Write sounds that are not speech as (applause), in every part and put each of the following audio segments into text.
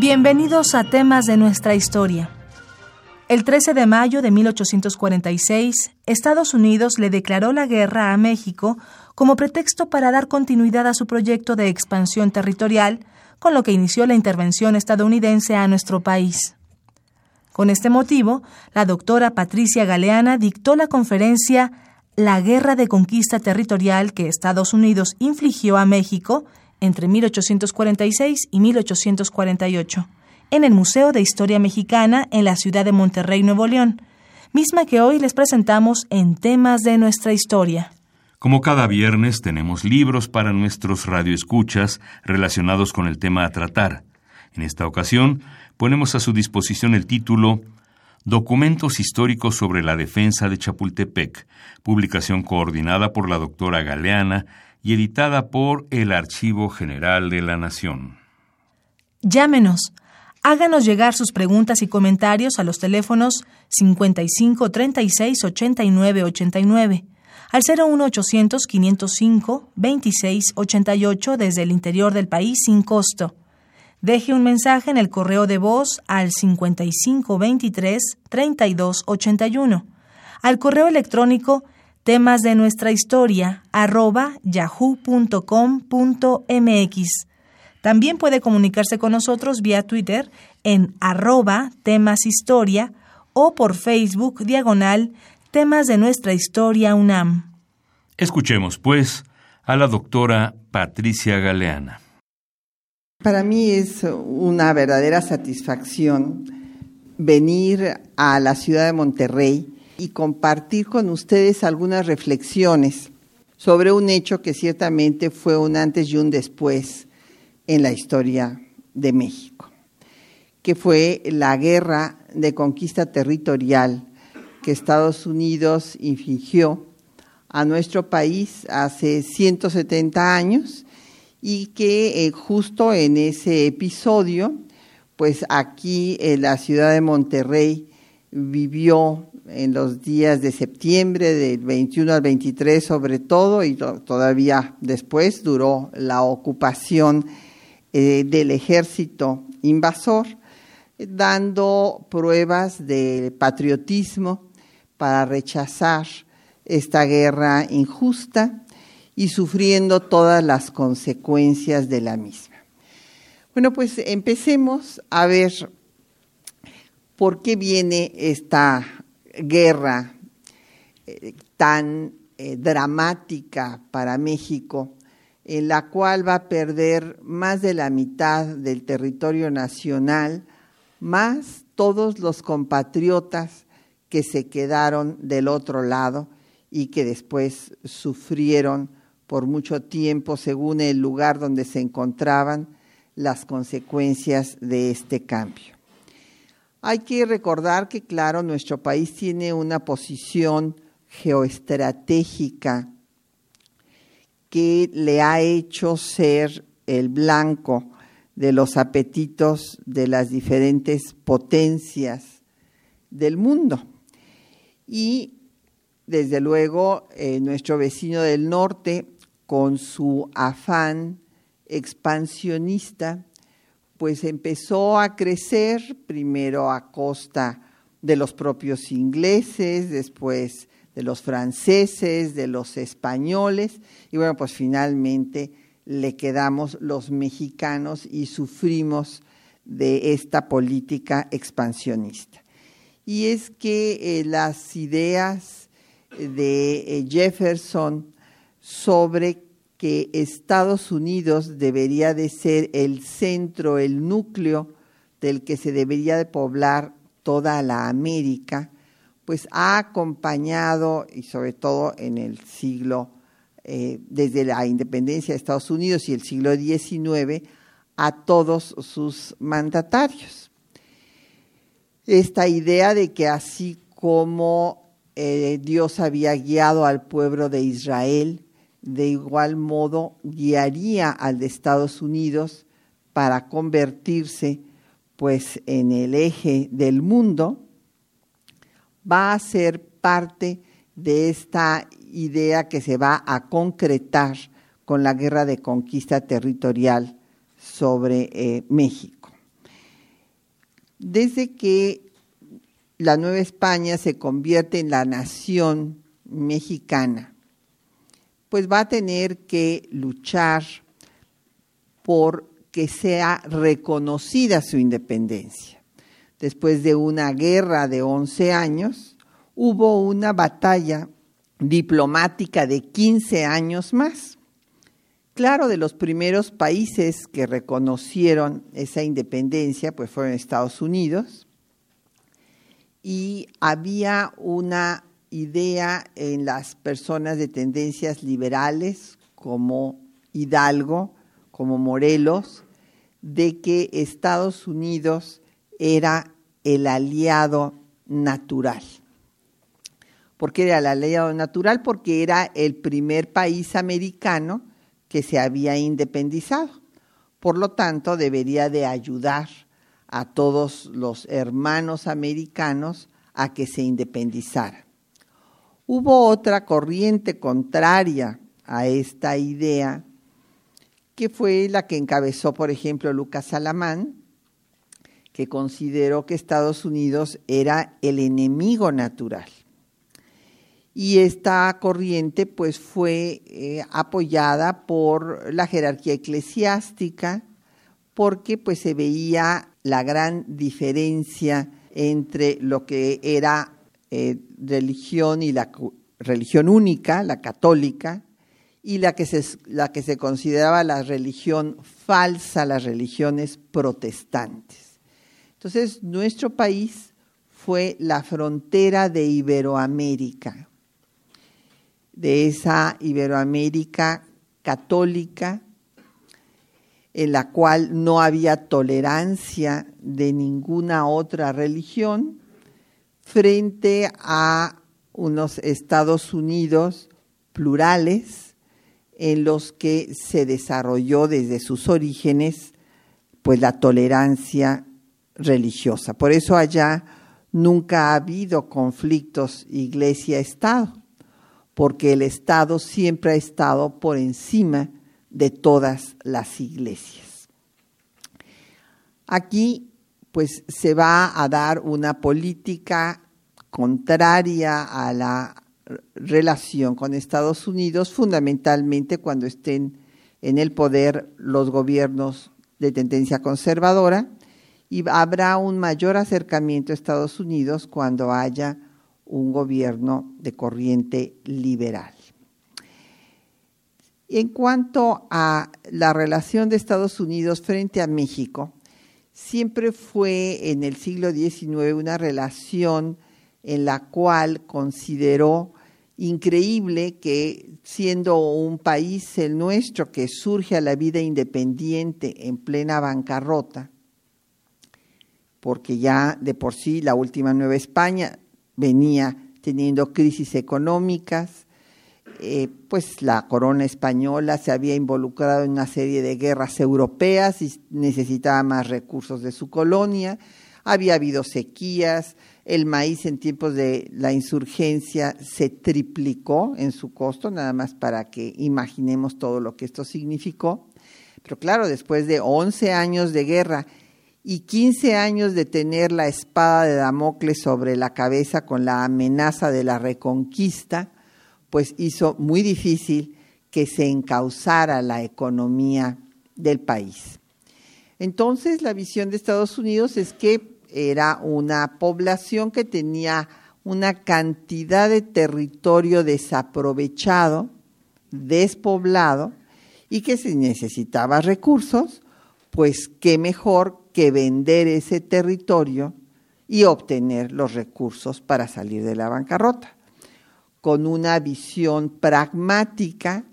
Bienvenidos a temas de nuestra historia. El 13 de mayo de 1846, Estados Unidos le declaró la guerra a México como pretexto para dar continuidad a su proyecto de expansión territorial, con lo que inició la intervención estadounidense a nuestro país. Con este motivo, la doctora Patricia Galeana dictó la conferencia La guerra de conquista territorial que Estados Unidos infligió a México entre 1846 y 1848, en el Museo de Historia Mexicana en la ciudad de Monterrey, Nuevo León, misma que hoy les presentamos en temas de nuestra historia. Como cada viernes tenemos libros para nuestros radioescuchas relacionados con el tema a tratar. En esta ocasión ponemos a su disposición el título Documentos históricos sobre la defensa de Chapultepec, publicación coordinada por la doctora Galeana y editada por el Archivo General de la Nación. Llámenos. Háganos llegar sus preguntas y comentarios a los teléfonos 55 36 89 89 al 01800 505 26 88 desde el interior del país sin costo. Deje un mensaje en el correo de voz al 55 23 32 81. Al correo electrónico temas de nuestra historia arroba yahoo.com.mx. También puede comunicarse con nosotros vía Twitter en arroba temas historia o por Facebook diagonal temas de nuestra historia UNAM. Escuchemos, pues, a la doctora Patricia Galeana. Para mí es una verdadera satisfacción venir a la ciudad de Monterrey y compartir con ustedes algunas reflexiones sobre un hecho que ciertamente fue un antes y un después en la historia de México, que fue la guerra de conquista territorial que Estados Unidos infligió a nuestro país hace 170 años y que eh, justo en ese episodio, pues aquí en la ciudad de Monterrey vivió en los días de septiembre, del 21 al 23 sobre todo, y todavía después duró la ocupación eh, del ejército invasor, dando pruebas de patriotismo para rechazar esta guerra injusta y sufriendo todas las consecuencias de la misma. Bueno, pues empecemos a ver por qué viene esta guerra eh, tan eh, dramática para México, en la cual va a perder más de la mitad del territorio nacional, más todos los compatriotas que se quedaron del otro lado y que después sufrieron por mucho tiempo, según el lugar donde se encontraban, las consecuencias de este cambio. Hay que recordar que, claro, nuestro país tiene una posición geoestratégica que le ha hecho ser el blanco de los apetitos de las diferentes potencias del mundo. Y, desde luego, eh, nuestro vecino del norte, con su afán expansionista, pues empezó a crecer primero a costa de los propios ingleses, después de los franceses, de los españoles, y bueno, pues finalmente le quedamos los mexicanos y sufrimos de esta política expansionista. Y es que eh, las ideas de eh, Jefferson sobre que Estados Unidos debería de ser el centro, el núcleo del que se debería de poblar toda la América, pues ha acompañado, y sobre todo en el siglo, eh, desde la independencia de Estados Unidos y el siglo XIX, a todos sus mandatarios. Esta idea de que así como eh, Dios había guiado al pueblo de Israel, de igual modo guiaría al de Estados Unidos para convertirse pues en el eje del mundo, va a ser parte de esta idea que se va a concretar con la guerra de conquista territorial sobre eh, México. Desde que la Nueva España se convierte en la nación mexicana, pues va a tener que luchar por que sea reconocida su independencia. Después de una guerra de 11 años, hubo una batalla diplomática de 15 años más. Claro, de los primeros países que reconocieron esa independencia, pues fueron Estados Unidos, y había una idea en las personas de tendencias liberales como Hidalgo, como Morelos, de que Estados Unidos era el aliado natural. ¿Por qué era el aliado natural? Porque era el primer país americano que se había independizado. Por lo tanto, debería de ayudar a todos los hermanos americanos a que se independizaran. Hubo otra corriente contraria a esta idea, que fue la que encabezó, por ejemplo, Lucas Alamán, que consideró que Estados Unidos era el enemigo natural. Y esta corriente pues fue eh, apoyada por la jerarquía eclesiástica porque pues se veía la gran diferencia entre lo que era eh, religión y la religión única, la católica, y la que, se, la que se consideraba la religión falsa, las religiones protestantes. Entonces, nuestro país fue la frontera de Iberoamérica, de esa Iberoamérica católica en la cual no había tolerancia de ninguna otra religión, frente a unos Estados Unidos plurales en los que se desarrolló desde sus orígenes pues la tolerancia religiosa. Por eso allá nunca ha habido conflictos iglesia-estado, porque el Estado siempre ha estado por encima de todas las iglesias. Aquí pues se va a dar una política contraria a la relación con Estados Unidos, fundamentalmente cuando estén en el poder los gobiernos de tendencia conservadora, y habrá un mayor acercamiento a Estados Unidos cuando haya un gobierno de corriente liberal. En cuanto a la relación de Estados Unidos frente a México, siempre fue en el siglo XIX una relación en la cual consideró increíble que siendo un país el nuestro que surge a la vida independiente en plena bancarrota, porque ya de por sí la última Nueva España venía teniendo crisis económicas, eh, pues la corona española se había involucrado en una serie de guerras europeas y necesitaba más recursos de su colonia, había habido sequías, el maíz en tiempos de la insurgencia se triplicó en su costo, nada más para que imaginemos todo lo que esto significó. Pero claro, después de 11 años de guerra y 15 años de tener la espada de Damocles sobre la cabeza con la amenaza de la reconquista, pues hizo muy difícil que se encauzara la economía del país. Entonces, la visión de Estados Unidos es que era una población que tenía una cantidad de territorio desaprovechado, despoblado, y que si necesitaba recursos, pues qué mejor que vender ese territorio y obtener los recursos para salir de la bancarrota. Con una visión pragmática,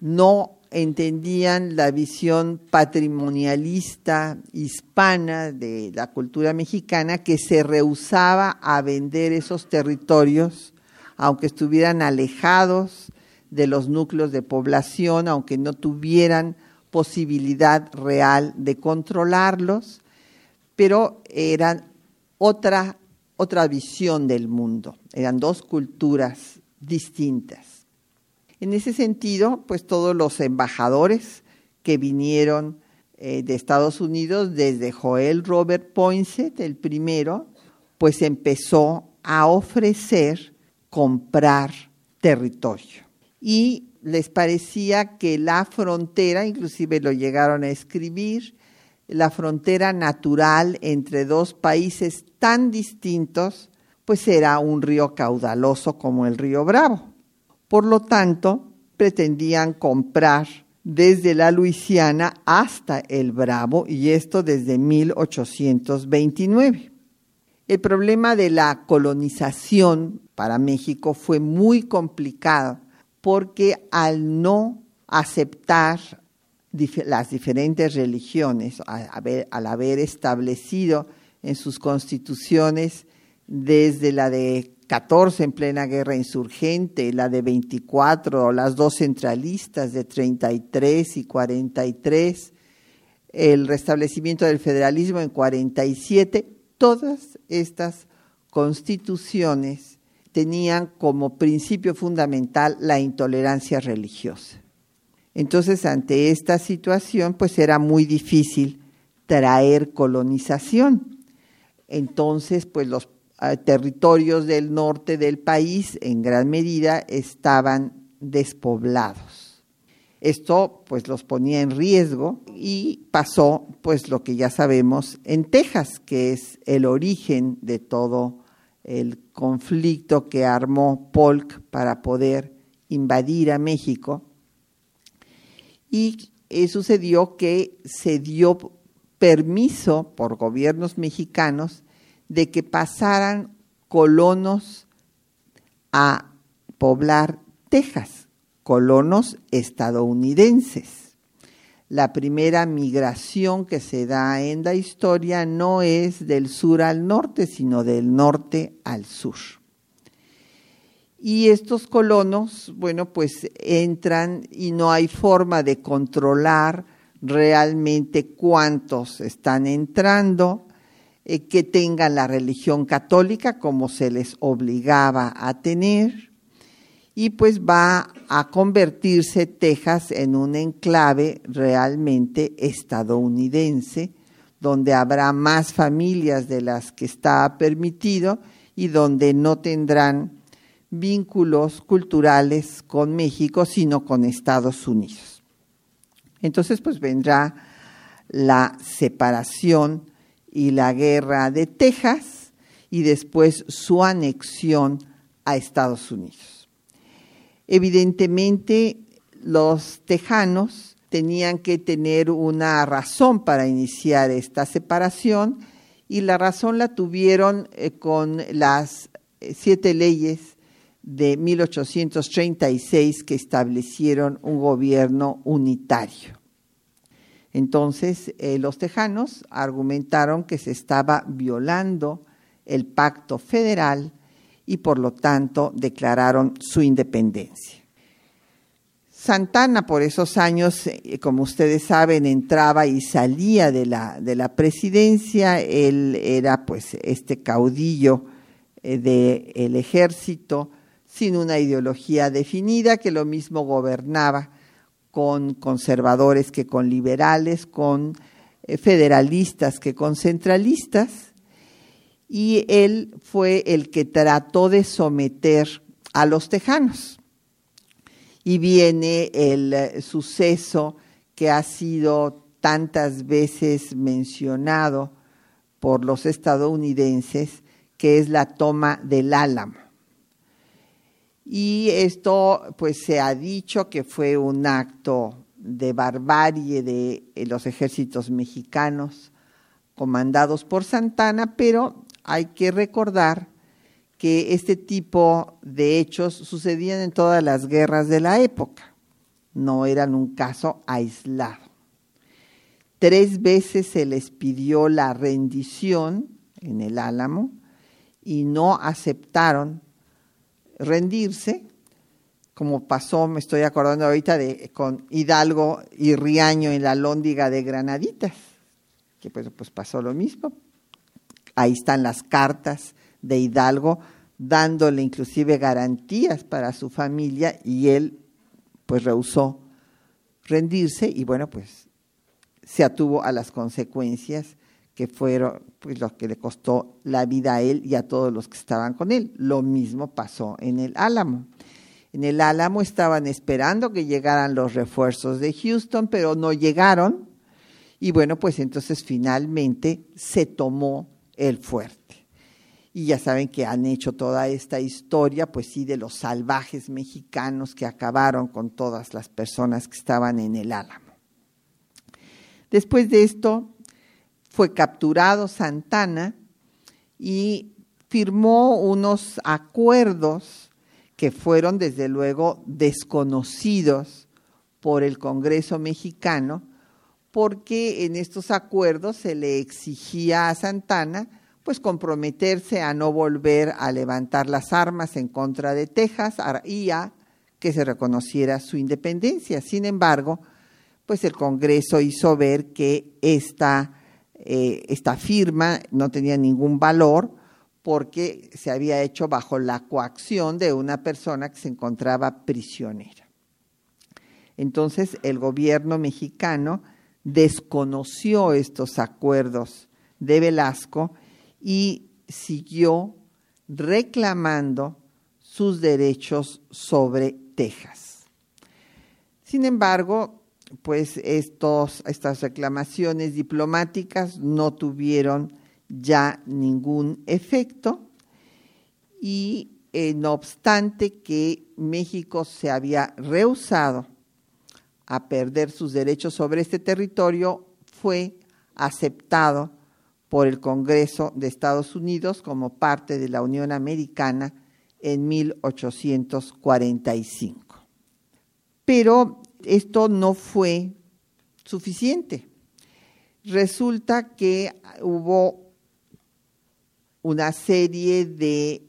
no entendían la visión patrimonialista hispana de la cultura mexicana que se rehusaba a vender esos territorios, aunque estuvieran alejados de los núcleos de población, aunque no tuvieran posibilidad real de controlarlos, pero eran otra, otra visión del mundo, eran dos culturas distintas. En ese sentido, pues todos los embajadores que vinieron eh, de Estados Unidos, desde Joel Robert Poinsett, el primero, pues empezó a ofrecer comprar territorio y les parecía que la frontera, inclusive lo llegaron a escribir, la frontera natural entre dos países tan distintos, pues era un río caudaloso como el río Bravo. Por lo tanto, pretendían comprar desde la Luisiana hasta el Bravo y esto desde 1829. El problema de la colonización para México fue muy complicado porque al no aceptar las diferentes religiones, al haber, establecido en sus constituciones desde la de 14 en plena guerra insurgente, la de 24, las dos centralistas de 33 y 43, el restablecimiento del federalismo en 47, todas estas constituciones tenían como principio fundamental la intolerancia religiosa. Entonces, ante esta situación, pues era muy difícil traer colonización. Entonces, pues los territorios del norte del país en gran medida estaban despoblados. Esto pues los ponía en riesgo y pasó pues lo que ya sabemos en Texas, que es el origen de todo el conflicto que armó Polk para poder invadir a México. Y eh, sucedió que se dio permiso por gobiernos mexicanos de que pasaran colonos a poblar Texas, colonos estadounidenses la primera migración que se da en la historia no es del sur al norte, sino del norte al sur. Y estos colonos, bueno, pues entran y no hay forma de controlar realmente cuántos están entrando, eh, que tengan la religión católica como se les obligaba a tener y pues va a convertirse Texas en un enclave realmente estadounidense, donde habrá más familias de las que está permitido y donde no tendrán vínculos culturales con México, sino con Estados Unidos. Entonces, pues vendrá la separación y la guerra de Texas y después su anexión a Estados Unidos. Evidentemente, los tejanos tenían que tener una razón para iniciar esta separación y la razón la tuvieron eh, con las eh, siete leyes de 1836 que establecieron un gobierno unitario. Entonces, eh, los tejanos argumentaron que se estaba violando el pacto federal y por lo tanto declararon su independencia. Santana por esos años, eh, como ustedes saben, entraba y salía de la, de la presidencia, él era pues este caudillo eh, del ejército sin una ideología definida, que lo mismo gobernaba con conservadores que con liberales, con eh, federalistas que con centralistas, y él fue el que trató de someter a los tejanos. Y viene el eh, suceso que ha sido tantas veces mencionado por los estadounidenses, que es la toma del Álamo. Y esto pues se ha dicho que fue un acto de barbarie de eh, los ejércitos mexicanos comandados por Santana, pero hay que recordar que este tipo de hechos sucedían en todas las guerras de la época, no eran un caso aislado. Tres veces se les pidió la rendición en el Álamo y no aceptaron rendirse, como pasó, me estoy acordando ahorita, de, con Hidalgo y Riaño en la lóndiga de Granaditas, que pues, pues pasó lo mismo. Ahí están las cartas de Hidalgo dándole inclusive garantías para su familia y él pues rehusó rendirse y bueno pues se atuvo a las consecuencias que fueron pues lo que le costó la vida a él y a todos los que estaban con él. Lo mismo pasó en el Álamo. En el Álamo estaban esperando que llegaran los refuerzos de Houston, pero no llegaron. Y bueno, pues entonces finalmente se tomó el fuerte. Y ya saben que han hecho toda esta historia, pues sí, de los salvajes mexicanos que acabaron con todas las personas que estaban en el Álamo. Después de esto, fue capturado Santana y firmó unos acuerdos que fueron desde luego desconocidos por el Congreso mexicano, porque en estos acuerdos se le exigía a Santana pues comprometerse a no volver a levantar las armas en contra de Texas y a que se reconociera su independencia. Sin embargo, pues el Congreso hizo ver que esta, eh, esta firma no tenía ningún valor porque se había hecho bajo la coacción de una persona que se encontraba prisionera. Entonces el gobierno mexicano desconoció estos acuerdos de Velasco y siguió reclamando sus derechos sobre Texas. Sin embargo, pues estos, estas reclamaciones diplomáticas no tuvieron ya ningún efecto y eh, no obstante que México se había rehusado a perder sus derechos sobre este territorio, fue aceptado por el Congreso de Estados Unidos como parte de la Unión Americana en 1845. Pero esto no fue suficiente. Resulta que hubo una serie de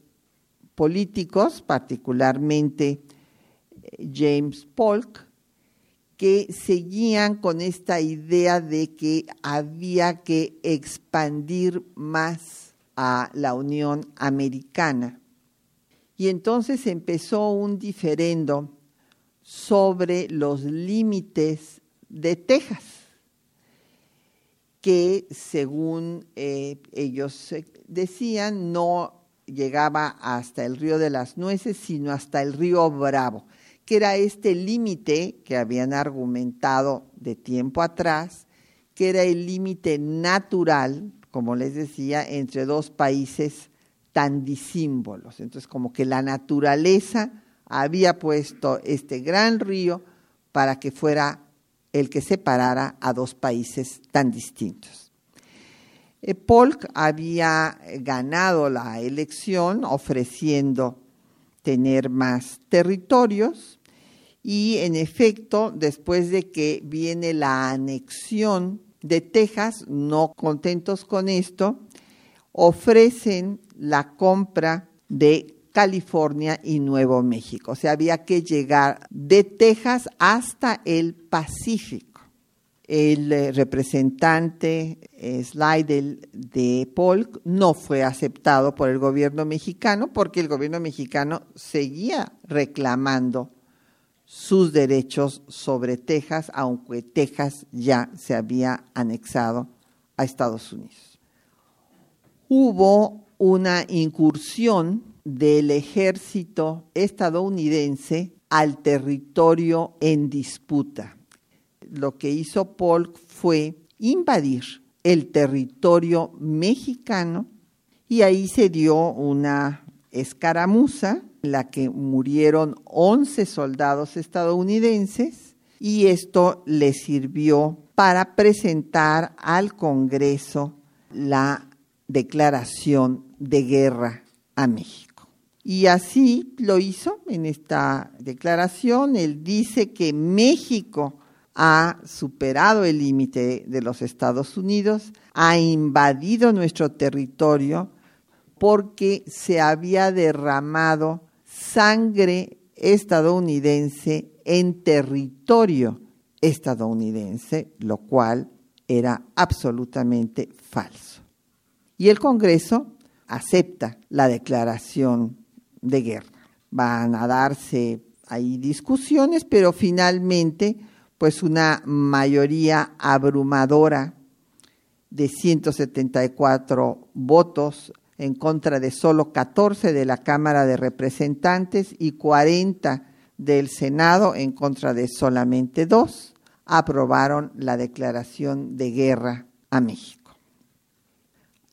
políticos, particularmente eh, James Polk, que seguían con esta idea de que había que expandir más a la Unión Americana. Y entonces empezó un diferendo sobre los límites de Texas, que según eh, ellos decían no llegaba hasta el río de las nueces, sino hasta el río Bravo que era este límite que habían argumentado de tiempo atrás, que era el límite natural, como les decía, entre dos países tan disímbolos. Entonces, como que la naturaleza había puesto este gran río para que fuera el que separara a dos países tan distintos. Eh, Polk había ganado la elección ofreciendo tener más territorios y en efecto, después de que viene la anexión de Texas, no contentos con esto, ofrecen la compra de California y Nuevo México. O sea, había que llegar de Texas hasta el Pacífico. El eh, representante eh, Slidell de Polk no fue aceptado por el gobierno mexicano porque el gobierno mexicano seguía reclamando sus derechos sobre Texas, aunque Texas ya se había anexado a Estados Unidos. Hubo una incursión del ejército estadounidense al territorio en disputa. Lo que hizo Polk fue invadir el territorio mexicano y ahí se dio una escaramuza en la que murieron 11 soldados estadounidenses y esto le sirvió para presentar al Congreso la declaración de guerra a México. Y así lo hizo en esta declaración. Él dice que México ha superado el límite de los Estados Unidos, ha invadido nuestro territorio porque se había derramado sangre estadounidense en territorio estadounidense, lo cual era absolutamente falso. Y el Congreso acepta la declaración de guerra. Van a darse ahí discusiones, pero finalmente, pues una mayoría abrumadora de 174 votos en contra de solo 14 de la Cámara de Representantes y 40 del Senado en contra de solamente dos, aprobaron la declaración de guerra a México.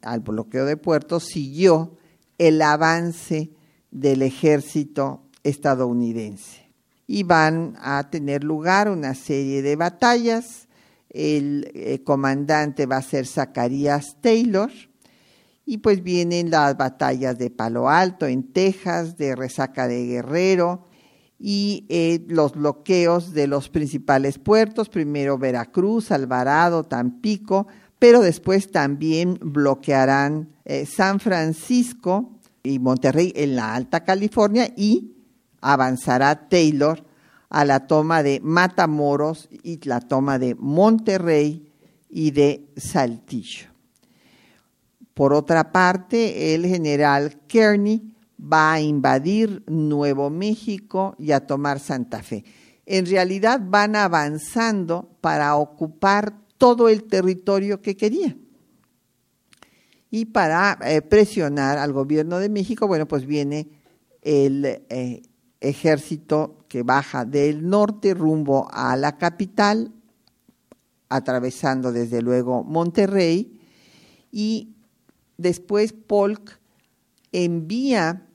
Al bloqueo de puertos siguió el avance del ejército estadounidense. Y van a tener lugar una serie de batallas. El eh, comandante va a ser Zacarías Taylor, y pues vienen las batallas de Palo Alto en Texas, de Resaca de Guerrero y eh, los bloqueos de los principales puertos, primero Veracruz, Alvarado, Tampico, pero después también bloquearán eh, San Francisco y Monterrey en la Alta California y avanzará Taylor a la toma de Matamoros y la toma de Monterrey y de Saltillo. Por otra parte, el general Kearney va a invadir Nuevo México y a tomar Santa Fe. En realidad van avanzando para ocupar todo el territorio que querían. Y para eh, presionar al gobierno de México, bueno, pues viene el eh, ejército que baja del norte rumbo a la capital, atravesando desde luego Monterrey, y Después Polk envía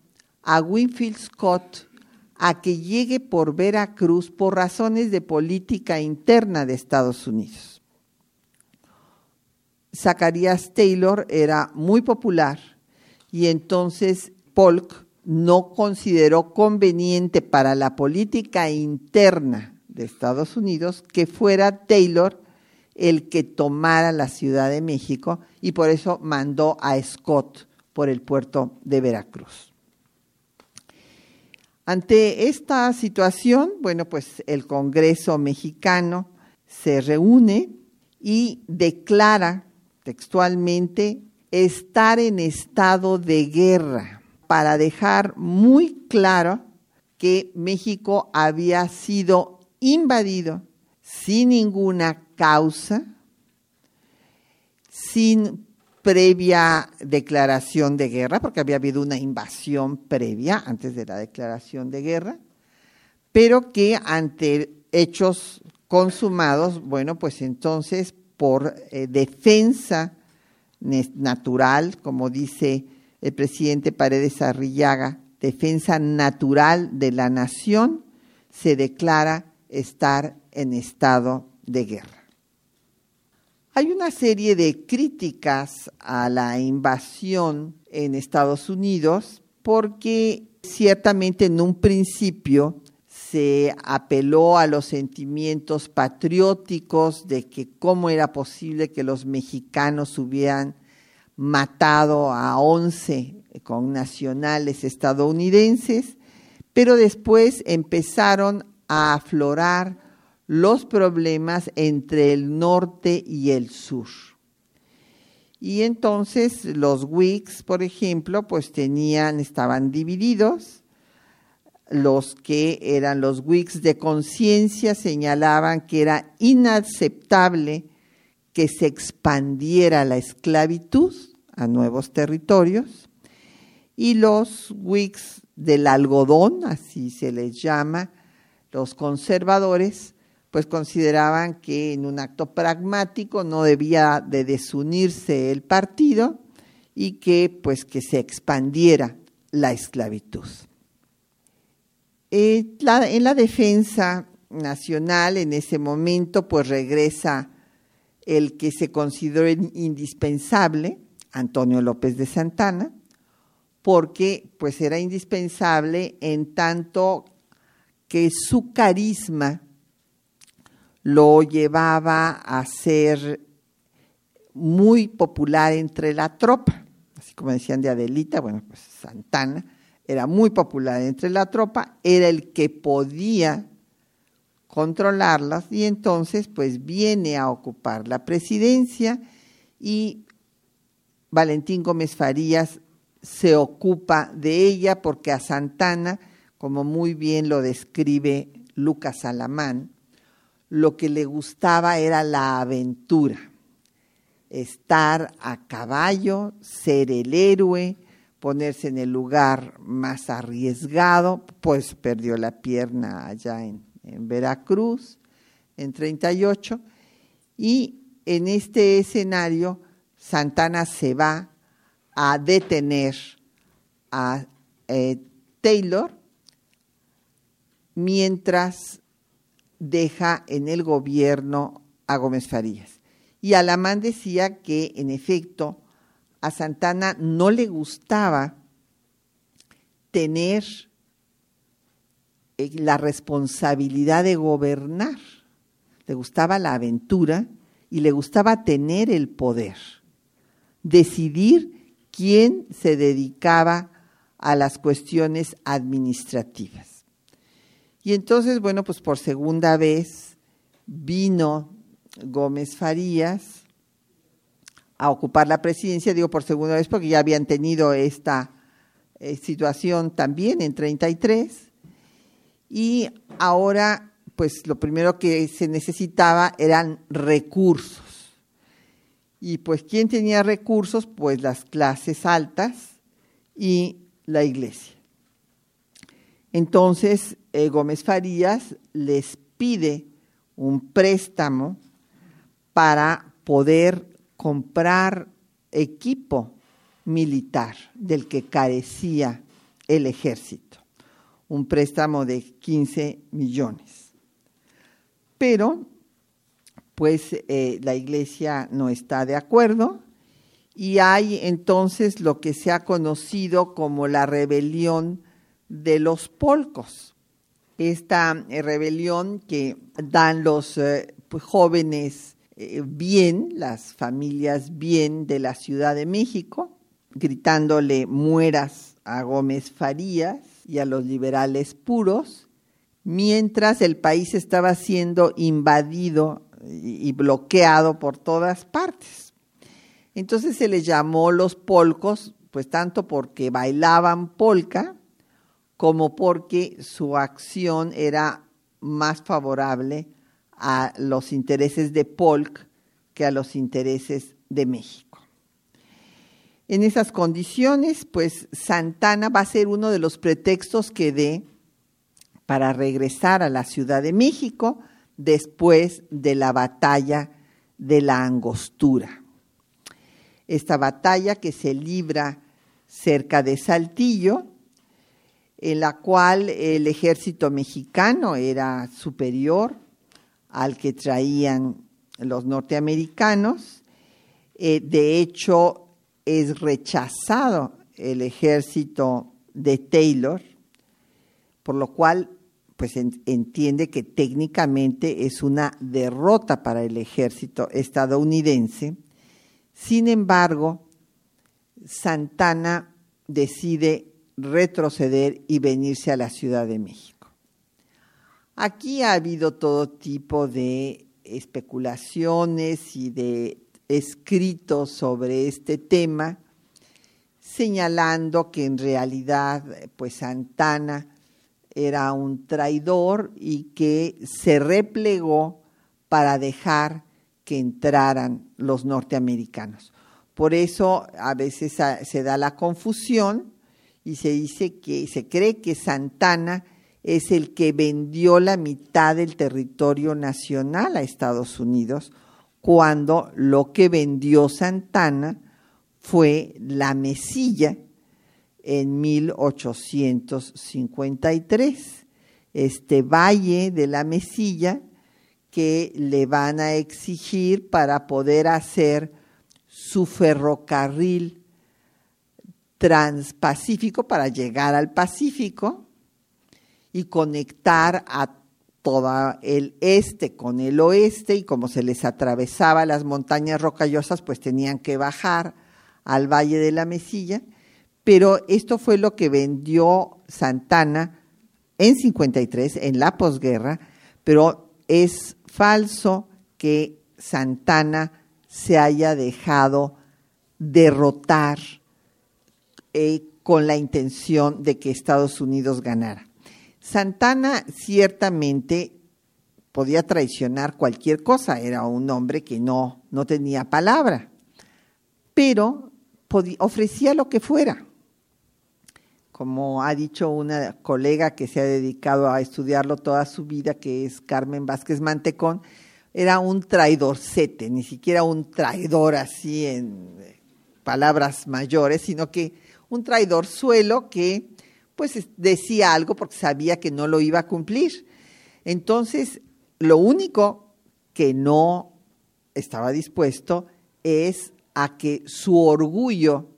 a Winfield Scott a que llegue por Veracruz por razones de política interna de Estados Unidos. Zacarías Taylor era muy popular y entonces Polk no consideró conveniente para la política interna de Estados Unidos que fuera Taylor el que tomara la Ciudad de México y por eso mandó a Scott por el puerto de Veracruz. Ante esta situación, bueno, pues el Congreso mexicano se reúne y declara textualmente estar en estado de guerra para dejar muy claro que México había sido invadido sin ninguna causa, sin previa declaración de guerra, porque había habido una invasión previa antes de la declaración de guerra, pero que ante hechos consumados, bueno, pues entonces por eh, defensa natural, como dice el presidente Paredes Arrillaga, defensa natural de la nación, se declara estar en estado de guerra. Hay una serie de críticas a la invasión en Estados Unidos porque ciertamente en un principio se apeló a los sentimientos patrióticos de que cómo era posible que los mexicanos hubieran matado a 11 con nacionales estadounidenses, pero después empezaron a aflorar los problemas entre el norte y el sur. Y entonces los Whigs, por ejemplo, pues tenían, estaban divididos. Los que eran los Whigs de conciencia señalaban que era inaceptable que se expandiera la esclavitud a nuevos territorios. Y los Whigs del algodón, así se les llama, los conservadores, pues consideraban que en un acto pragmático no debía de desunirse el partido y que pues que se expandiera la esclavitud. Eh, en la defensa nacional en ese momento pues regresa el que se consideró indispensable Antonio López de Santana, porque pues era indispensable en tanto que su carisma lo llevaba a ser muy popular entre la tropa, así como decían de Adelita, bueno, pues Santana era muy popular entre la tropa, era el que podía controlarlas y entonces pues viene a ocupar la presidencia y Valentín Gómez Farías se ocupa de ella porque a Santana, como muy bien lo describe Lucas Alamán, lo que le gustaba era la aventura, estar a caballo, ser el héroe, ponerse en el lugar más arriesgado, pues perdió la pierna allá en, en Veracruz en 38 y en este escenario Santana se va a detener a eh, Taylor mientras deja en el gobierno a Gómez Farías. Y Alamán decía que, en efecto, a Santana no le gustaba tener eh, la responsabilidad de gobernar, le gustaba la aventura y le gustaba tener el poder, decidir quién se dedicaba a las cuestiones administrativas. Y entonces, bueno, pues por segunda vez vino Gómez Farías a ocupar la presidencia, digo por segunda vez porque ya habían tenido esta eh, situación también en 33, y ahora pues lo primero que se necesitaba eran recursos. Y pues ¿quién tenía recursos? Pues las clases altas y la iglesia. Entonces, eh, Gómez Farías les pide un préstamo para poder comprar equipo militar del que carecía el ejército, un préstamo de 15 millones. Pero, pues eh, la iglesia no está de acuerdo y hay entonces lo que se ha conocido como la rebelión de los polcos. Esta rebelión que dan los eh, jóvenes eh, bien, las familias bien de la Ciudad de México, gritándole mueras a Gómez Farías y a los liberales puros, mientras el país estaba siendo invadido y bloqueado por todas partes. Entonces se les llamó los polcos, pues tanto porque bailaban polka, como porque su acción era más favorable a los intereses de Polk que a los intereses de México. En esas condiciones, pues Santana va a ser uno de los pretextos que dé para regresar a la Ciudad de México después de la batalla de la Angostura. Esta batalla que se libra cerca de Saltillo en la cual el ejército mexicano era superior al que traían los norteamericanos. Eh, de hecho, es rechazado el ejército de Taylor, por lo cual pues entiende que técnicamente es una derrota para el ejército estadounidense. Sin embargo, Santana decide retroceder y venirse a la Ciudad de México. Aquí ha habido todo tipo de especulaciones y de escritos sobre este tema, señalando que en realidad pues Santana era un traidor y que se replegó para dejar que entraran los norteamericanos. Por eso a veces se da la confusión y se dice que se cree que Santana es el que vendió la mitad del territorio nacional a Estados Unidos, cuando lo que vendió Santana fue la Mesilla en 1853, este valle de la Mesilla que le van a exigir para poder hacer su ferrocarril transpacífico para llegar al Pacífico y conectar a todo el este con el oeste y como se les atravesaba las montañas rocallosas, pues tenían que bajar al Valle de la Mesilla, pero esto fue lo que vendió Santana en 53, en la posguerra, pero es falso que Santana se haya dejado derrotar eh, con la intención de que Estados Unidos ganara. Santana ciertamente podía traicionar cualquier cosa, era un hombre que no, no tenía palabra, pero ofrecía lo que fuera. Como ha dicho una colega que se ha dedicado a estudiarlo toda su vida, que es Carmen Vázquez Mantecón, era un traidorcete, ni siquiera un traidor así en palabras mayores, sino que un traidor suelo que pues decía algo porque sabía que no lo iba a cumplir. Entonces, lo único que no estaba dispuesto es a que su orgullo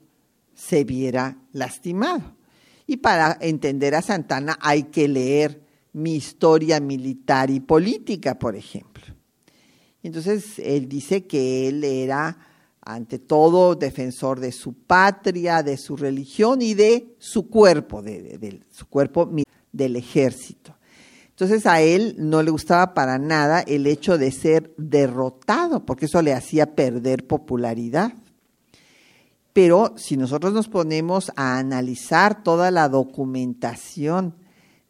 se viera lastimado. Y para entender a Santana hay que leer mi historia militar y política, por ejemplo. Entonces, él dice que él era ante todo defensor de su patria, de su religión y de su cuerpo, de, su cuerpo del ejército. Entonces a él no le gustaba para nada el hecho de ser derrotado, porque eso le hacía perder popularidad. Pero si nosotros nos ponemos a analizar toda la documentación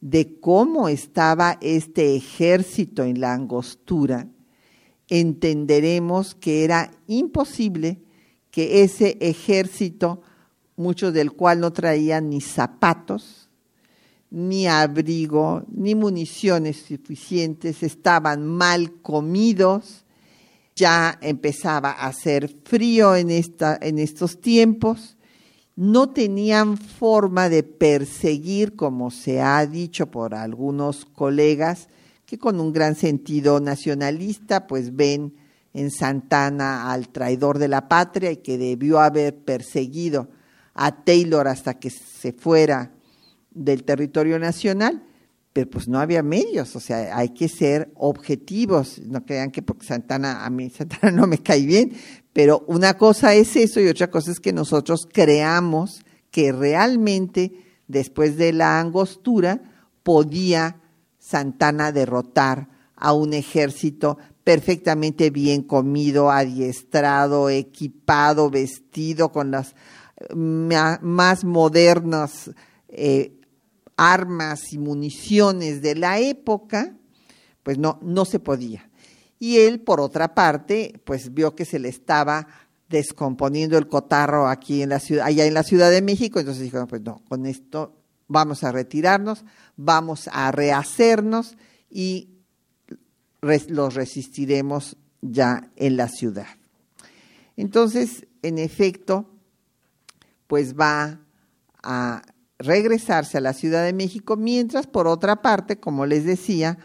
de cómo estaba este ejército en la angostura, entenderemos que era imposible que ese ejército, muchos del cual no traían ni zapatos, ni abrigo, ni municiones suficientes, estaban mal comidos, ya empezaba a hacer frío en, en estos tiempos, no tenían forma de perseguir, como se ha dicho por algunos colegas, que con un gran sentido nacionalista, pues ven en Santana al traidor de la patria y que debió haber perseguido a Taylor hasta que se fuera del territorio nacional, pero pues no había medios, o sea, hay que ser objetivos, no crean que porque Santana, a mí (laughs) Santana no me cae bien, pero una cosa es eso y otra cosa es que nosotros creamos que realmente después de la angostura podía Santana derrotar a un ejército perfectamente bien comido, adiestrado, equipado, vestido con las eh, más modernas eh, armas y municiones de la época, pues no, no se podía. Y él, por otra parte, pues vio que se le estaba descomponiendo el cotarro aquí en la ciudad, allá en la Ciudad de México, entonces dijo, pues no, con esto vamos a retirarnos, vamos a rehacernos y los resistiremos ya en la ciudad. Entonces, en efecto, pues va a regresarse a la Ciudad de México, mientras por otra parte, como les decía,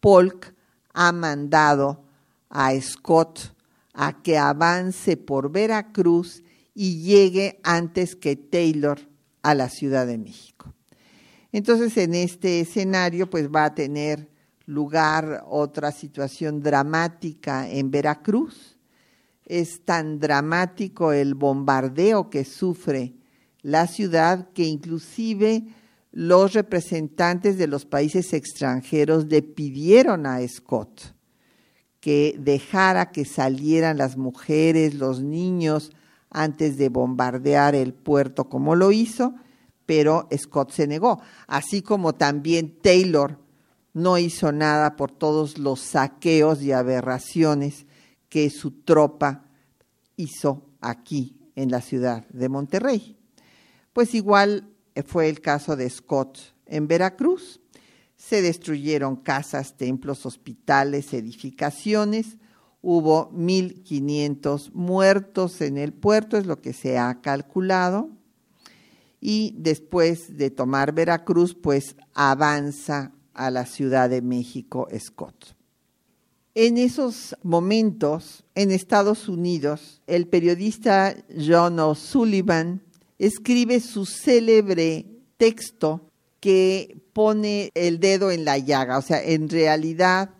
Polk ha mandado a Scott a que avance por Veracruz y llegue antes que Taylor a la Ciudad de México. Entonces, en este escenario, pues va a tener lugar otra situación dramática en Veracruz. Es tan dramático el bombardeo que sufre la ciudad que inclusive los representantes de los países extranjeros le pidieron a Scott que dejara que salieran las mujeres, los niños, antes de bombardear el puerto como lo hizo, pero Scott se negó, así como también Taylor no hizo nada por todos los saqueos y aberraciones que su tropa hizo aquí en la ciudad de Monterrey. Pues igual fue el caso de Scott en Veracruz. Se destruyeron casas, templos, hospitales, edificaciones. Hubo 1.500 muertos en el puerto, es lo que se ha calculado y después de tomar Veracruz, pues avanza a la Ciudad de México Scott. En esos momentos, en Estados Unidos, el periodista John O'Sullivan escribe su célebre texto que pone el dedo en la llaga, o sea, en realidad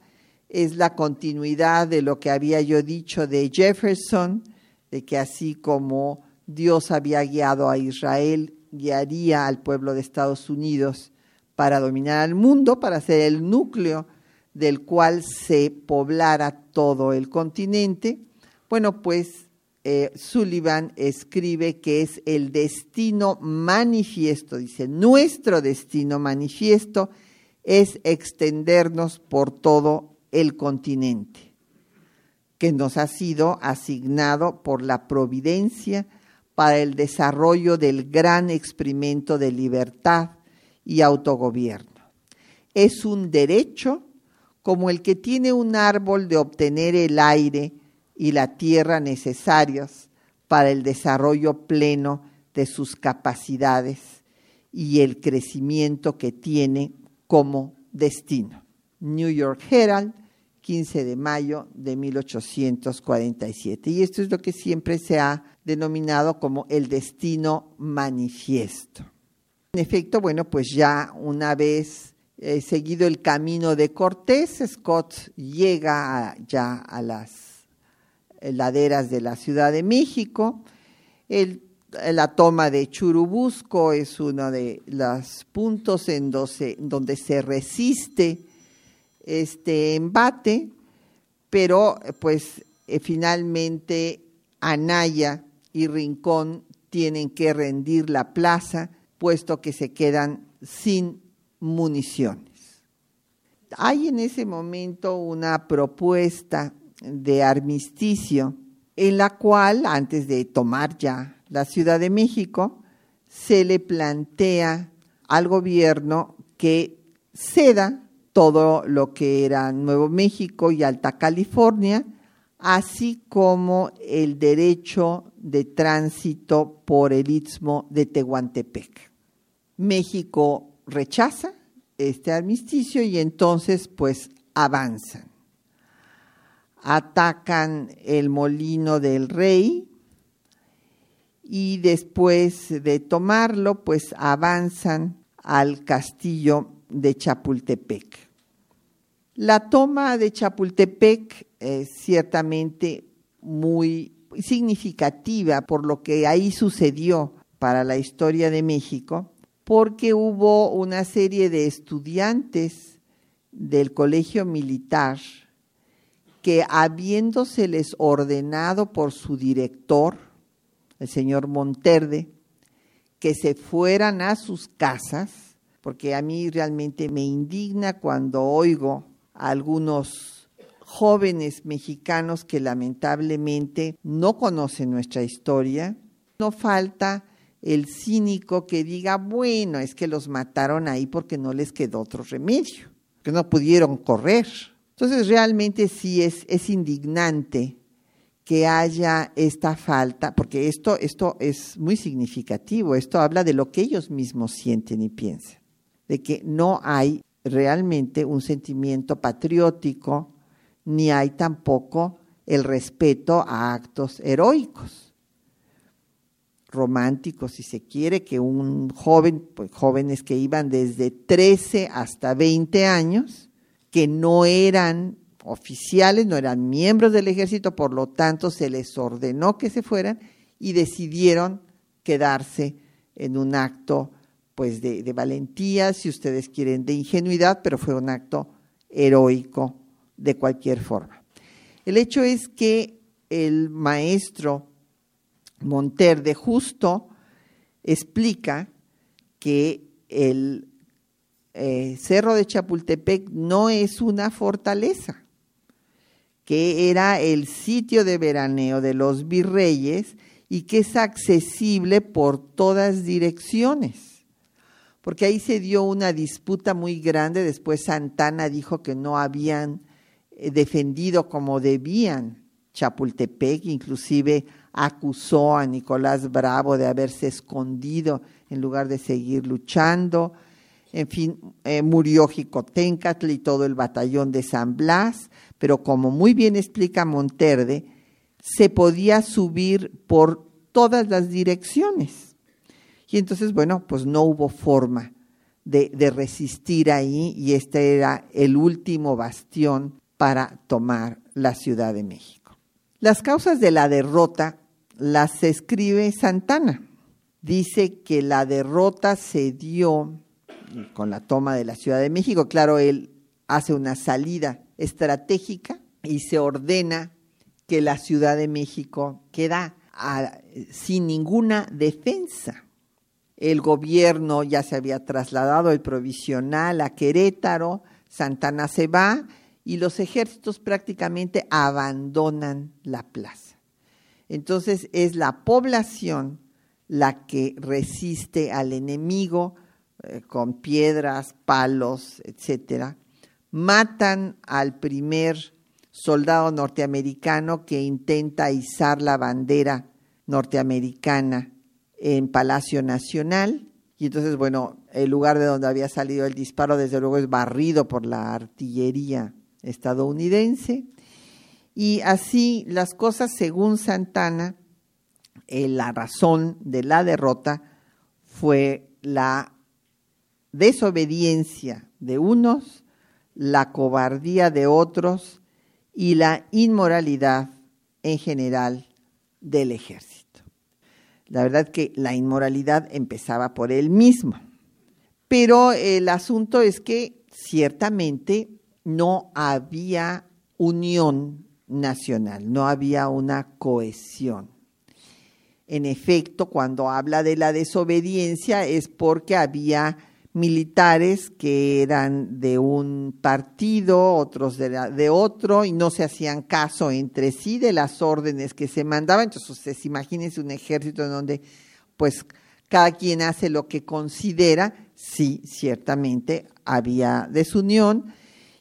es la continuidad de lo que había yo dicho de Jefferson, de que así como Dios había guiado a Israel, guiaría al pueblo de Estados Unidos para dominar al mundo, para ser el núcleo del cual se poblara todo el continente. Bueno, pues eh, Sullivan escribe que es el destino manifiesto, dice, nuestro destino manifiesto es extendernos por todo el continente, que nos ha sido asignado por la providencia para el desarrollo del gran experimento de libertad y autogobierno. Es un derecho como el que tiene un árbol de obtener el aire y la tierra necesarios para el desarrollo pleno de sus capacidades y el crecimiento que tiene como destino. New York Herald, 15 de mayo de 1847. Y esto es lo que siempre se ha denominado como el destino manifiesto. En efecto, bueno, pues ya una vez eh, seguido el camino de Cortés, Scott llega ya a las laderas de la Ciudad de México. la toma de Churubusco es uno de los puntos en donde se resiste este embate, pero pues eh, finalmente Anaya y Rincón tienen que rendir la plaza, puesto que se quedan sin municiones. Hay en ese momento una propuesta de armisticio en la cual, antes de tomar ya la Ciudad de México, se le plantea al gobierno que ceda todo lo que era Nuevo México y Alta California, así como el derecho de tránsito por el istmo de Tehuantepec. México rechaza este armisticio y entonces pues avanzan. Atacan el molino del rey y después de tomarlo pues avanzan al castillo de Chapultepec. La toma de Chapultepec es ciertamente muy significativa por lo que ahí sucedió para la historia de México, porque hubo una serie de estudiantes del colegio militar que habiéndoseles ordenado por su director, el señor Monterde, que se fueran a sus casas, porque a mí realmente me indigna cuando oigo algunos jóvenes mexicanos que lamentablemente no conocen nuestra historia. No falta el cínico que diga, bueno, es que los mataron ahí porque no les quedó otro remedio, que no pudieron correr. Entonces realmente sí es, indignante que haya esta falta, porque esto, esto es muy significativo, esto habla de lo que ellos mismos sienten y piensan, de que no hay realmente un sentimiento patriótico, ni hay tampoco el respeto a actos heroicos, románticos, si se quiere, que un joven, pues jóvenes que iban desde 13 hasta 20 años, que no eran oficiales, no eran miembros del ejército, por lo tanto se les ordenó que se fueran y decidieron quedarse en un acto pues de, de, valentía, si ustedes quieren, de ingenuidad, pero fue un acto heroico de cualquier forma. El hecho es que el maestro Monterde justo explica que el eh, Cerro de Chapultepec no es una fortaleza, que era el sitio de veraneo de los virreyes y que es accesible por todas direcciones porque ahí se dio una disputa muy grande. Después Santana dijo que no habían defendido como debían Chapultepec, inclusive acusó a Nicolás Bravo de haberse escondido en lugar de seguir luchando. en fin, eh, murió Jicotencatl y todo el batallón de San Blas, pero como muy bien explica Monterde, se podía subir por todas las direcciones. Y entonces, bueno, pues no hubo forma de, de resistir ahí y este era el último bastión para tomar la Ciudad de México. Las causas de la derrota las escribe Santana. Dice que la derrota se dio con la toma de la Ciudad de México. Claro, él hace una salida estratégica y se ordena que la Ciudad de México queda sin ninguna defensa. El gobierno ya se había trasladado, el provisional, a Querétaro, Santana se va y los ejércitos prácticamente abandonan la plaza. Entonces es la población la que resiste al enemigo eh, con piedras, palos, etcétera, matan al primer soldado norteamericano que intenta izar la bandera norteamericana en Palacio Nacional. Y entonces, bueno, el lugar de donde había salido el disparo, desde luego, es barrido por la artillería estadounidense. Y así las cosas, según Santana, eh, la razón de la derrota fue la desobediencia de unos, la cobardía de otros y la inmoralidad en general del ejército. La verdad que la inmoralidad empezaba por él mismo, pero el asunto es que ciertamente no había unión nacional, no había una cohesión. En efecto, cuando habla de la desobediencia es porque había militares que eran de un partido, otros de, otro, y no se hacían caso entre sí de las órdenes que se mandaban. Entonces, imagínense un ejército en donde, pues, cada quien hace lo que considera. Sí, ciertamente había desunión.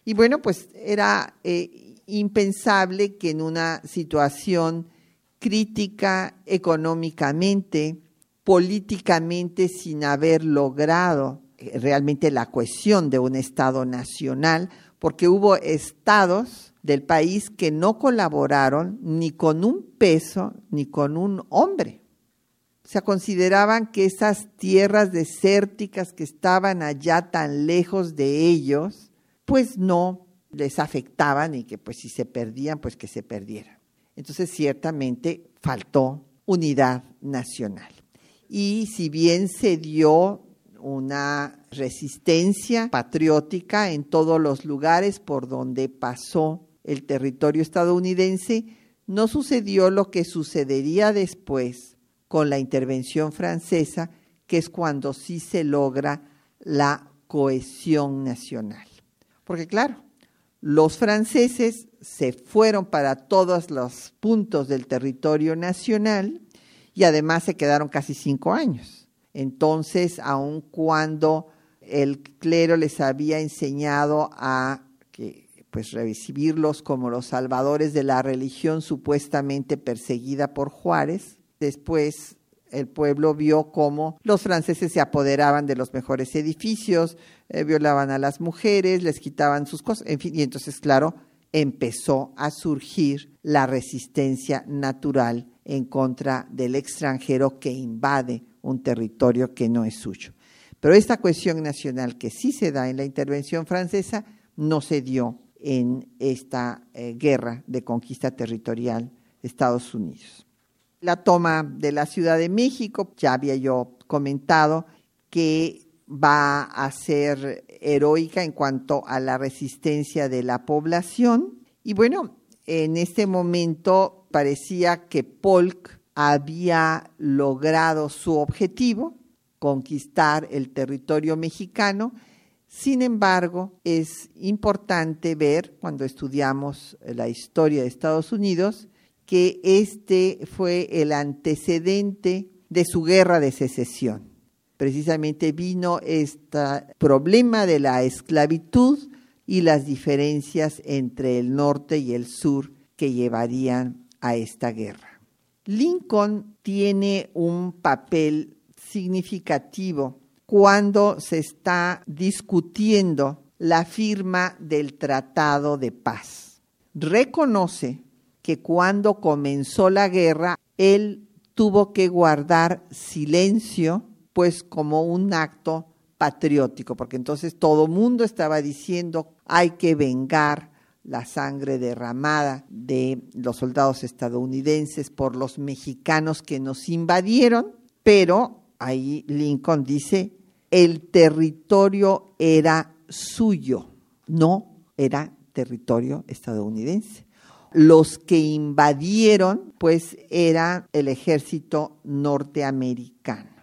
Y bueno, pues era eh, impensable que en una situación crítica económicamente, políticamente, sin haber logrado eh, realmente la cohesión de un Estado nacional, porque hubo estados del país que no colaboraron ni con un peso ni con un hombre. O sea, consideraban que esas tierras desérticas que estaban allá tan lejos de ellos, pues no les afectaban y que pues si se perdían, pues que se perdieran. Entonces, ciertamente faltó unidad nacional. Y si bien se dio una resistencia patriótica en todos los lugares por donde pasó el territorio estadounidense, no sucedió lo que sucedería después con la intervención francesa, que es cuando sí se logra la cohesión nacional. Porque claro, los franceses se fueron para todos los puntos del territorio nacional y además se quedaron casi cinco años. Entonces, aun cuando el clero les había enseñado a que pues recibirlos como los salvadores de la religión supuestamente perseguida por Juárez, después el pueblo vio cómo los franceses se apoderaban de los mejores edificios, eh, violaban a las mujeres, les quitaban sus cosas, en fin, y entonces, claro, empezó a surgir la resistencia natural en contra del extranjero que invade un territorio que no es suyo. Pero esta cuestión nacional que sí se da en la intervención francesa no se dio en esta eh, guerra de conquista territorial de Estados Unidos. La toma de la Ciudad de México, ya había yo comentado que va a ser heroica en cuanto a la resistencia de la población. Y bueno, en este momento parecía que Polk había logrado su objetivo, conquistar el territorio mexicano. Sin embargo, es importante ver, cuando estudiamos la historia de Estados Unidos, que este fue el antecedente de su guerra de secesión. Precisamente vino este problema de la esclavitud y las diferencias entre el norte y el sur que llevarían a esta guerra. Lincoln tiene un papel significativo cuando se está discutiendo la firma del Tratado de Paz. Reconoce que cuando comenzó la guerra, él tuvo que guardar silencio, pues como un acto patriótico, porque entonces todo mundo estaba diciendo hay que vengar la sangre derramada de los soldados estadounidenses por los mexicanos que nos invadieron, pero ahí Lincoln dice, el territorio era suyo, no era territorio estadounidense. Los que invadieron, pues, era el ejército norteamericano.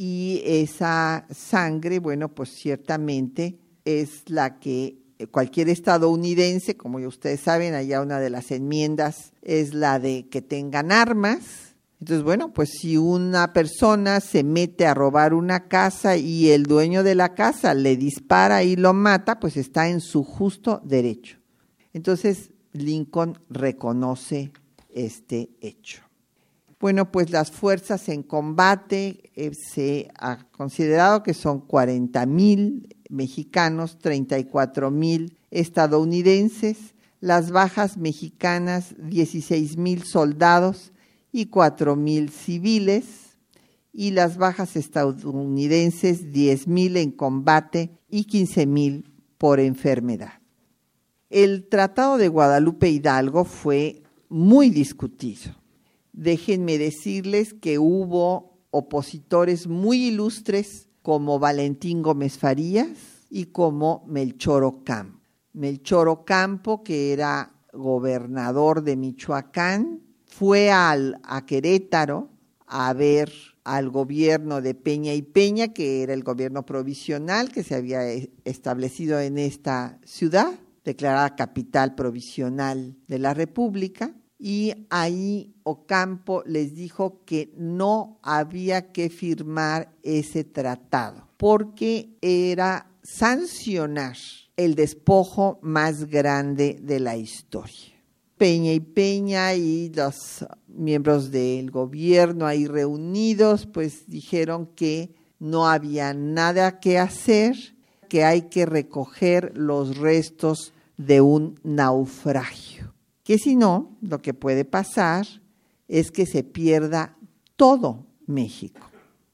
Y esa sangre, bueno, pues ciertamente es la que cualquier estadounidense, como ustedes saben, allá una de las enmiendas es la de que tengan armas. Entonces, bueno, pues si una persona se mete a robar una casa y el dueño de la casa le dispara y lo mata, pues está en su justo derecho. Entonces, Lincoln reconoce este hecho. Bueno, pues las fuerzas en combate eh, se ha considerado que son 40 mil mexicanos, 34 mil estadounidenses, las bajas mexicanas 16 mil soldados y 4 mil civiles, y las bajas estadounidenses 10 mil en combate y 15 mil por enfermedad. El Tratado de Guadalupe Hidalgo fue muy discutido. Déjenme decirles que hubo opositores muy ilustres como Valentín Gómez Farías y como Melchor Ocampo. Melchor Ocampo, que era gobernador de Michoacán, fue al, a Querétaro a ver al gobierno de Peña y Peña, que era el gobierno provisional que se había e, establecido en esta ciudad, declarada capital provisional de la República, y ahí Ocampo les dijo que no había que firmar ese tratado porque era sancionar el despojo más grande de la historia. Peña y Peña y los miembros del gobierno ahí reunidos pues dijeron que no había nada que hacer, que hay que recoger los restos de un naufragio que si no, lo que puede pasar es que se pierda todo México.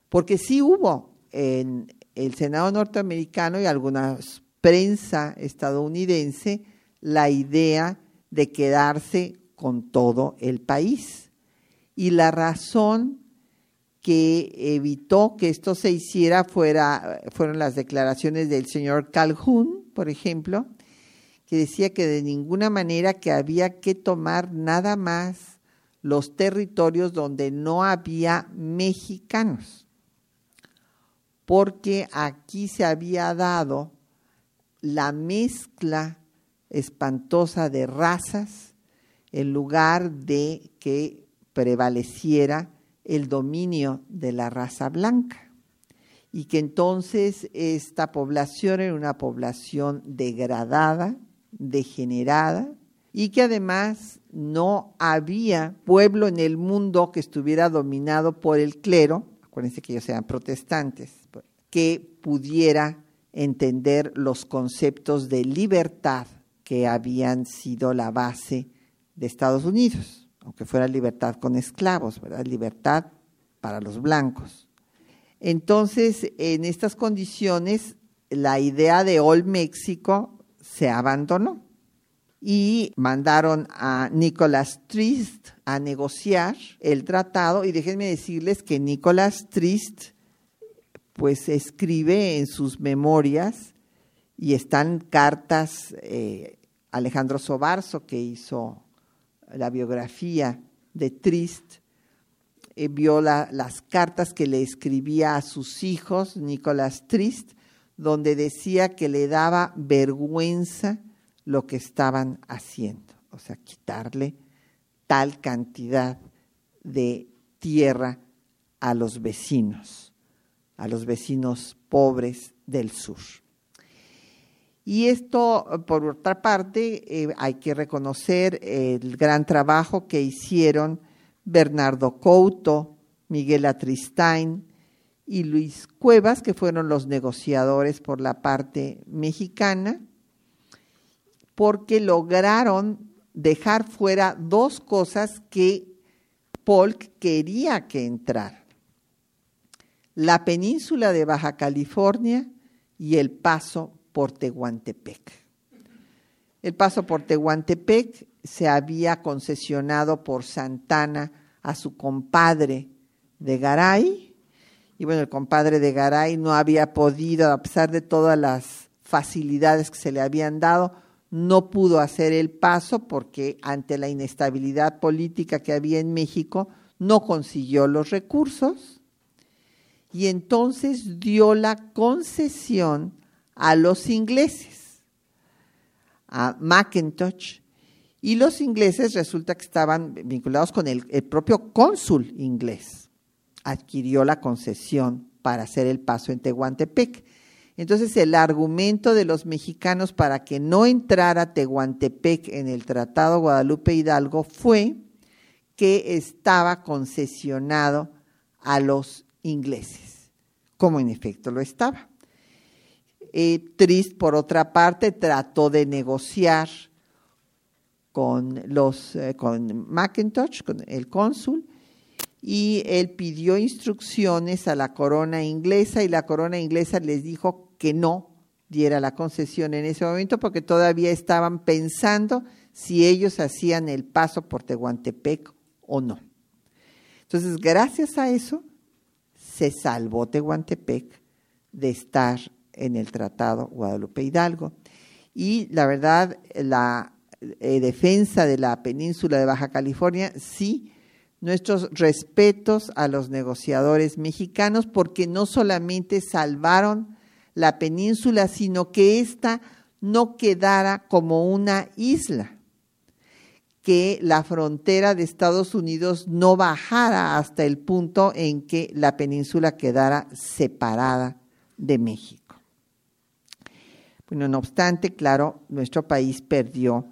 Porque sí hubo en el Senado norteamericano y alguna prensa estadounidense la idea de quedarse con todo el país. Y la razón que evitó que esto se hiciera fuera, fueron las declaraciones del señor Calhoun, por ejemplo, decía que de ninguna manera que había que tomar nada más los territorios donde no había mexicanos, porque aquí se había dado la mezcla espantosa de razas en lugar de que prevaleciera el dominio de la raza blanca y que entonces esta población era una población degradada, degenerada y que además no había pueblo en el mundo que estuviera dominado por el clero, acuérdense que ellos eran protestantes, que pudiera entender los conceptos de libertad que habían sido la base de Estados Unidos, aunque fuera libertad con esclavos, ¿verdad? Libertad para los blancos. Entonces, en estas condiciones, la idea de All México se abandonó y mandaron a Nicolás Trist a negociar el tratado. Y déjenme decirles que Nicolás Trist pues escribe en sus memorias y están cartas eh, Alejandro Sobarzo que hizo la biografía de Trist eh, vio las cartas que le escribía a sus hijos Nicolás Trist donde decía que le daba vergüenza lo que estaban haciendo, o sea, quitarle tal cantidad de tierra a los vecinos, a los vecinos pobres del sur. Y esto, por otra parte, eh, hay que reconocer el gran trabajo que hicieron Bernardo Couto, Miguel Atristain, y Luis Cuevas, que fueron los negociadores por la parte mexicana, porque lograron dejar fuera dos cosas que Polk quería que entraran. La península de Baja California y el paso por Tehuantepec. El paso por Tehuantepec se había concesionado por Santana a su compadre de Garay, y bueno, el compadre de Garay no había podido, a pesar de todas las facilidades que se le habían dado, no pudo hacer el paso porque ante la inestabilidad política que había en México, no consiguió los recursos y entonces dio la concesión a los ingleses, a Macintosh, y los ingleses resulta que estaban vinculados con el, el propio cónsul inglés. Adquirió la concesión para hacer el paso en Tehuantepec. Entonces el argumento de los mexicanos para que no entrara Tehuantepec en el Tratado Guadalupe Hidalgo fue que estaba concesionado a los ingleses, como en efecto lo estaba. Eh, Trist, por otra parte, trató de negociar con los eh, con Macintosh, con el cónsul, y él pidió instrucciones a la corona inglesa y la corona inglesa les dijo que no diera la concesión en ese momento porque todavía estaban pensando si ellos hacían el paso por Tehuantepec o no. Entonces, gracias a eso, se salvó Tehuantepec de estar en el Tratado Guadalupe Hidalgo. Y la verdad, la eh, defensa de la península de Baja California sí nuestros respetos a los negociadores mexicanos porque no solamente salvaron la península, sino que ésta no quedara como una isla, que la frontera de Estados Unidos no bajara hasta el punto en que la península quedara separada de México. Bueno, no obstante, claro, nuestro país perdió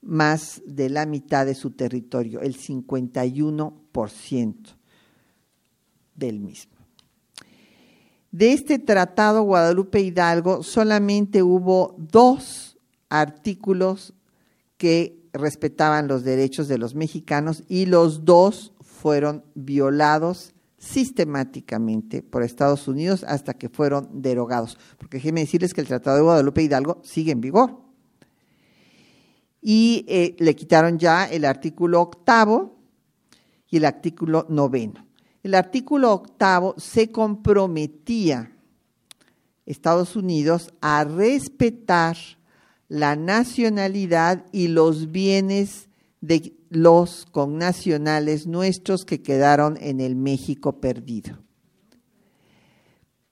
más de la mitad de su territorio, el 51% del mismo. De este tratado Guadalupe Hidalgo solamente hubo dos artículos que respetaban los derechos de los mexicanos y los dos fueron violados sistemáticamente por Estados Unidos hasta que fueron derogados. Porque déjenme decirles que el Tratado de Guadalupe Hidalgo sigue en vigor y eh, le quitaron ya el artículo octavo y el artículo noveno. El artículo octavo se comprometía Estados Unidos a respetar la nacionalidad y los bienes de los connacionales nuestros que quedaron en el México perdido.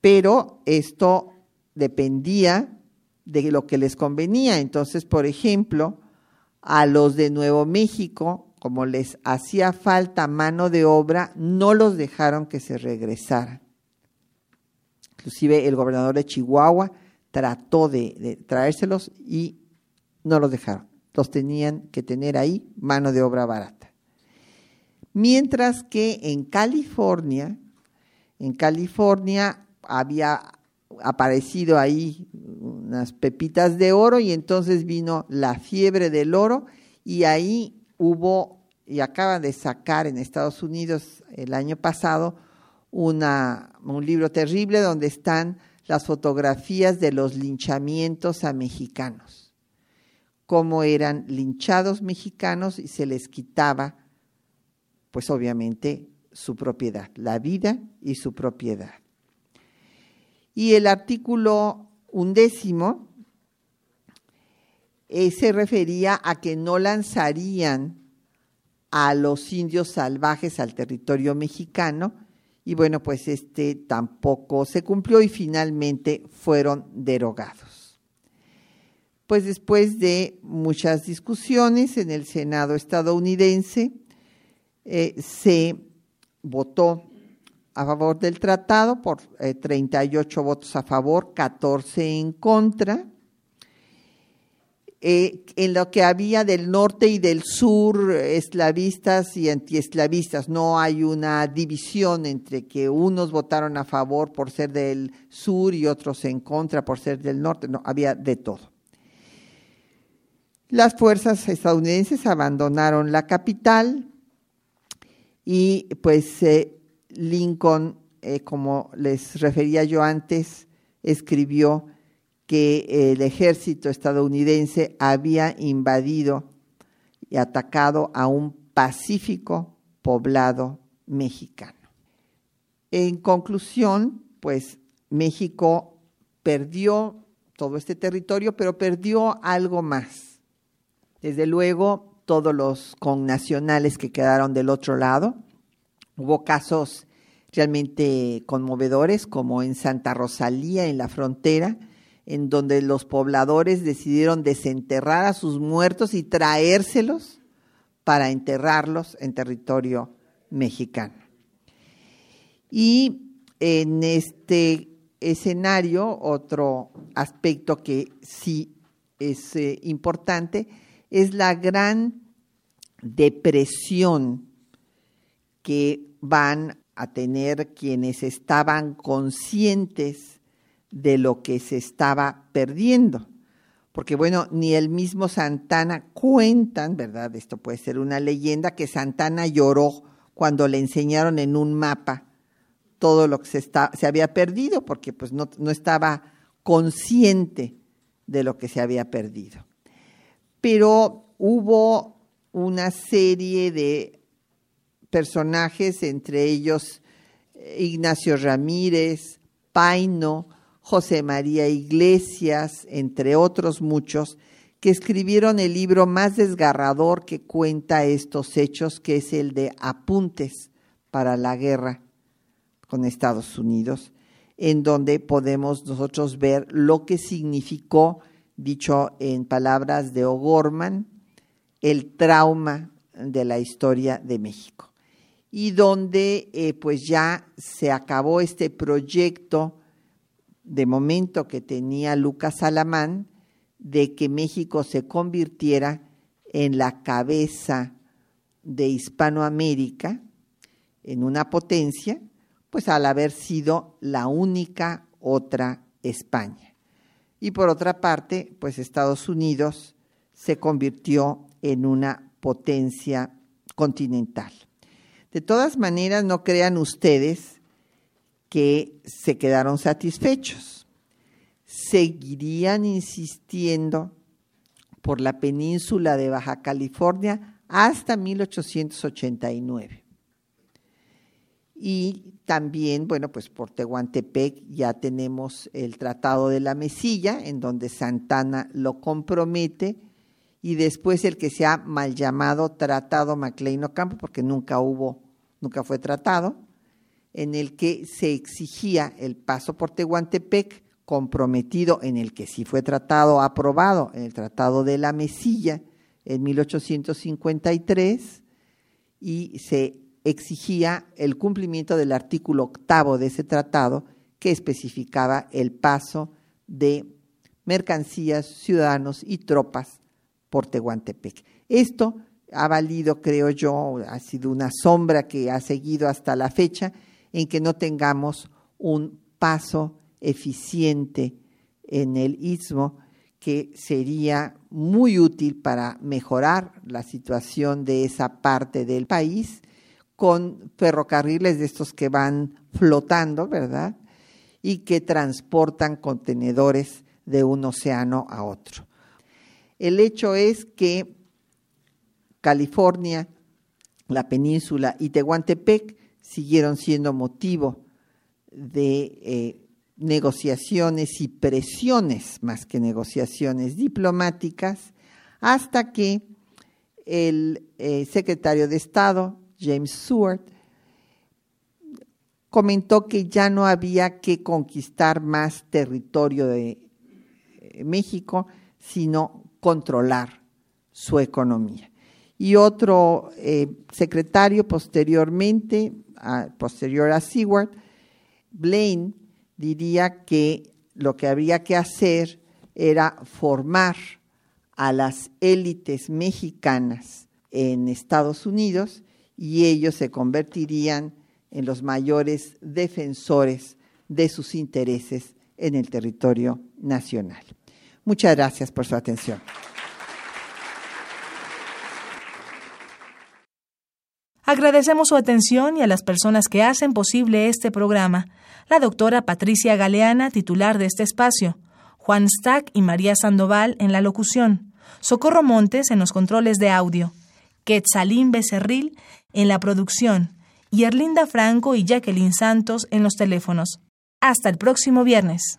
Pero esto dependía de lo que les convenía. Entonces, por ejemplo, a los de Nuevo México, como les hacía falta mano de obra, no los dejaron que se regresaran. Inclusive el gobernador de Chihuahua trató de, traérselos y no los dejaron. Los tenían que tener ahí mano de obra barata. Mientras que en California, en California había aparecido ahí unas pepitas de oro y entonces vino la fiebre del oro y ahí hubo, y acaban de sacar en Estados Unidos el año pasado, un libro terrible donde están las fotografías de los linchamientos a mexicanos, cómo eran linchados mexicanos y se les quitaba, pues obviamente, su propiedad, la vida y su propiedad. Y el artículo undécimo eh, se refería a que no lanzarían a los indios salvajes al territorio mexicano y bueno, pues este tampoco se cumplió y finalmente fueron derogados. Pues después de muchas discusiones en el Senado estadounidense, eh, se votó a favor del tratado por 38 eh, votos a favor, 14 en contra. Eh, en lo que había del norte y del sur, esclavistas y antiesclavistas. No hay una división entre que unos votaron a favor por ser del sur y otros en contra por ser del norte. No, había de todo. Las fuerzas estadounidenses abandonaron la capital y pues eh, Lincoln, eh, como les refería yo antes, escribió que el ejército estadounidense había invadido y atacado a un pacífico poblado mexicano. En conclusión, pues México perdió todo este territorio, pero perdió algo más. Desde luego, todos los connacionales que quedaron del otro lado. Hubo casos realmente conmovedores, como en Santa Rosalía, en la frontera, en donde los pobladores decidieron desenterrar a sus muertos y traérselos para enterrarlos en territorio mexicano. Y en este escenario, otro aspecto que sí es eh, importante es la gran depresión que van a tener quienes estaban conscientes de lo que se estaba perdiendo. Porque bueno, ni el mismo Santana cuentan, ¿verdad? Esto puede ser una leyenda, que Santana lloró cuando le enseñaron en un mapa todo lo que se, se había perdido, porque pues no, no estaba consciente de lo que se había perdido. Pero hubo una serie de personajes, entre ellos eh, Ignacio Ramírez, Paino, José María Iglesias, entre otros muchos, que escribieron el libro más desgarrador que cuenta estos hechos, que es el de Apuntes para la guerra con Estados Unidos, en donde podemos nosotros ver lo que significó, dicho en palabras de O'Gorman, el trauma de la historia de México. Y donde eh, pues ya se acabó este proyecto de momento que tenía Lucas Alamán de que México se convirtiera en la cabeza de Hispanoamérica, en una potencia, pues al haber sido la única otra España. Y por otra parte, pues Estados Unidos se convirtió en una potencia continental. De todas maneras, no crean ustedes que se quedaron satisfechos. Seguirían insistiendo por la península de Baja California hasta 1889. Y también, bueno, pues por Tehuantepec ya tenemos el Tratado de la Mesilla, en donde Santana lo compromete, y después el que se ha mal llamado Tratado Maclean Ocampo, porque nunca hubo, nunca fue tratado, en el que se exigía el paso por Tehuantepec, comprometido en el que sí fue tratado, aprobado en el Tratado de la Mesilla en 1853, y se exigía el cumplimiento del artículo octavo de ese tratado que especificaba el paso de mercancías, ciudadanos y tropas por Tehuantepec. Esto ha valido, creo yo, ha sido una sombra que ha seguido hasta la fecha en que no tengamos un paso eficiente en el istmo que sería muy útil para mejorar la situación de esa parte del país con ferrocarriles de estos que van flotando, ¿verdad? Y que transportan contenedores de un océano a otro. El hecho es que California, la península y Tehuantepec siguieron siendo motivo de eh, negociaciones y presiones, más que negociaciones diplomáticas, hasta que el eh, secretario de Estado, James Seward, comentó que ya no había que conquistar más territorio de eh, México, sino controlar su economía. Y otro secretario posteriormente, posterior a Seward, Blaine diría que lo que habría que hacer era formar a las élites mexicanas en Estados Unidos y ellos se convertirían en los mayores defensores de sus intereses en el territorio nacional. Muchas gracias por su atención. Agradecemos su atención y a las personas que hacen posible este programa. La doctora Patricia Galeana, titular de este espacio, Juan Stack y María Sandoval en la locución, Socorro Montes en los controles de audio, Quetzalín Becerril en la producción y Erlinda Franco y Jacqueline Santos en los teléfonos. Hasta el próximo viernes.